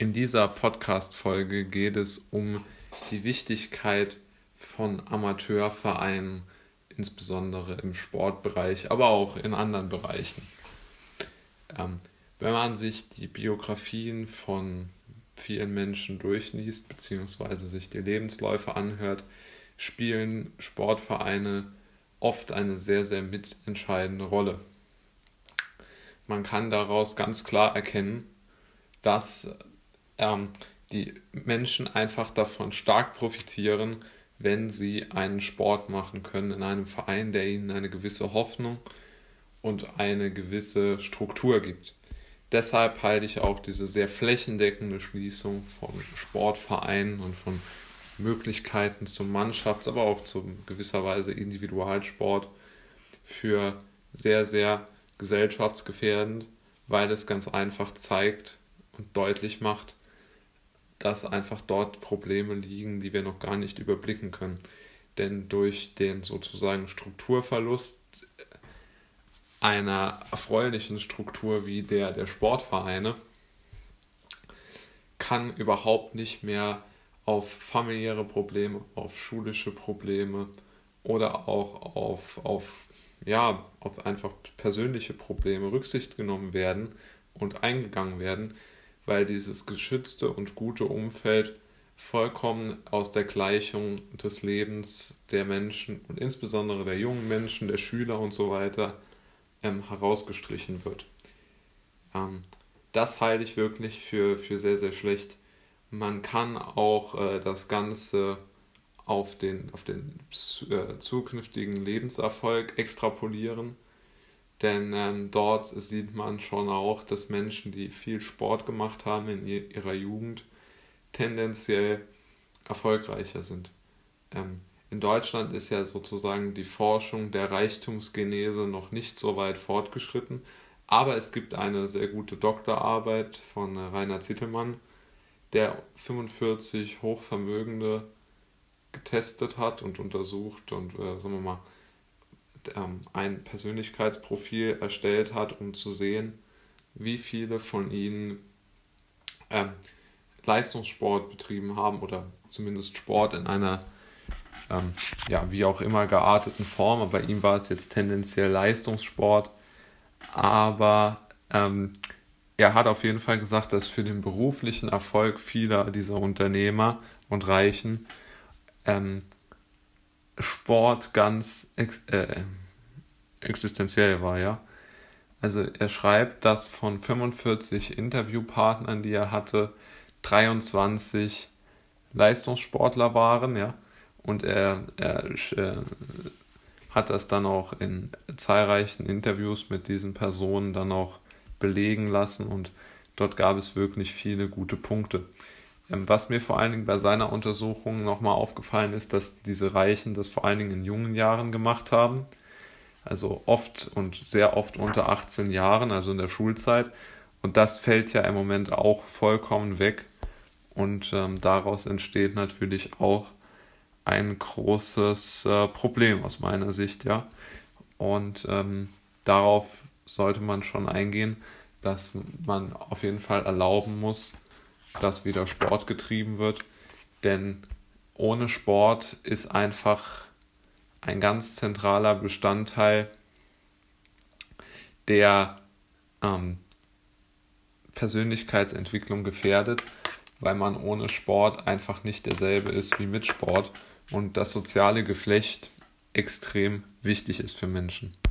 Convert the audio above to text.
In dieser Podcast-Folge geht es um die Wichtigkeit von Amateurvereinen, insbesondere im Sportbereich, aber auch in anderen Bereichen. Ähm, wenn man sich die Biografien von vielen Menschen durchliest, beziehungsweise sich die Lebensläufe anhört, spielen Sportvereine oft eine sehr, sehr mitentscheidende Rolle. Man kann daraus ganz klar erkennen, dass ähm, die Menschen einfach davon stark profitieren, wenn sie einen Sport machen können in einem Verein, der ihnen eine gewisse Hoffnung und eine gewisse Struktur gibt. Deshalb halte ich auch diese sehr flächendeckende Schließung von Sportvereinen und von Möglichkeiten zum Mannschafts-, aber auch zu gewisser Weise Individualsport für sehr, sehr gesellschaftsgefährdend, weil es ganz einfach zeigt und deutlich macht, dass einfach dort Probleme liegen, die wir noch gar nicht überblicken können. Denn durch den sozusagen Strukturverlust einer erfreulichen Struktur wie der der Sportvereine kann überhaupt nicht mehr auf familiäre Probleme, auf schulische Probleme oder auch auf, auf, ja, auf einfach persönliche Probleme Rücksicht genommen werden und eingegangen werden, weil dieses geschützte und gute Umfeld vollkommen aus der Gleichung des Lebens der Menschen und insbesondere der jungen Menschen, der Schüler und so weiter ähm, herausgestrichen wird. Ähm, das halte ich wirklich für, für sehr, sehr schlecht. Man kann auch äh, das Ganze auf den, auf den äh, zukünftigen Lebenserfolg extrapolieren denn ähm, dort sieht man schon auch, dass Menschen, die viel Sport gemacht haben in ihrer Jugend, tendenziell erfolgreicher sind. Ähm, in Deutschland ist ja sozusagen die Forschung der Reichtumsgenese noch nicht so weit fortgeschritten, aber es gibt eine sehr gute Doktorarbeit von äh, Rainer Zittelmann, der 45 Hochvermögende getestet hat und untersucht und, äh, sagen wir mal, ein Persönlichkeitsprofil erstellt hat, um zu sehen, wie viele von ihnen ähm, Leistungssport betrieben haben oder zumindest Sport in einer ähm, ja, wie auch immer gearteten Form. Aber bei ihm war es jetzt tendenziell Leistungssport. Aber ähm, er hat auf jeden Fall gesagt, dass für den beruflichen Erfolg vieler dieser Unternehmer und Reichen ähm, Sport ganz ex äh, existenziell war, ja. Also er schreibt, dass von 45 Interviewpartnern, die er hatte, 23 Leistungssportler waren, ja. Und er, er äh, hat das dann auch in zahlreichen Interviews mit diesen Personen dann auch belegen lassen und dort gab es wirklich viele gute Punkte. Ähm, was mir vor allen Dingen bei seiner Untersuchung nochmal aufgefallen ist, dass diese Reichen das vor allen Dingen in jungen Jahren gemacht haben. Also oft und sehr oft unter 18 Jahren, also in der Schulzeit. Und das fällt ja im Moment auch vollkommen weg. Und ähm, daraus entsteht natürlich auch ein großes äh, Problem aus meiner Sicht, ja. Und ähm, darauf sollte man schon eingehen, dass man auf jeden Fall erlauben muss, dass wieder Sport getrieben wird. Denn ohne Sport ist einfach ein ganz zentraler Bestandteil der ähm, Persönlichkeitsentwicklung gefährdet, weil man ohne Sport einfach nicht derselbe ist wie mit Sport und das soziale Geflecht extrem wichtig ist für Menschen.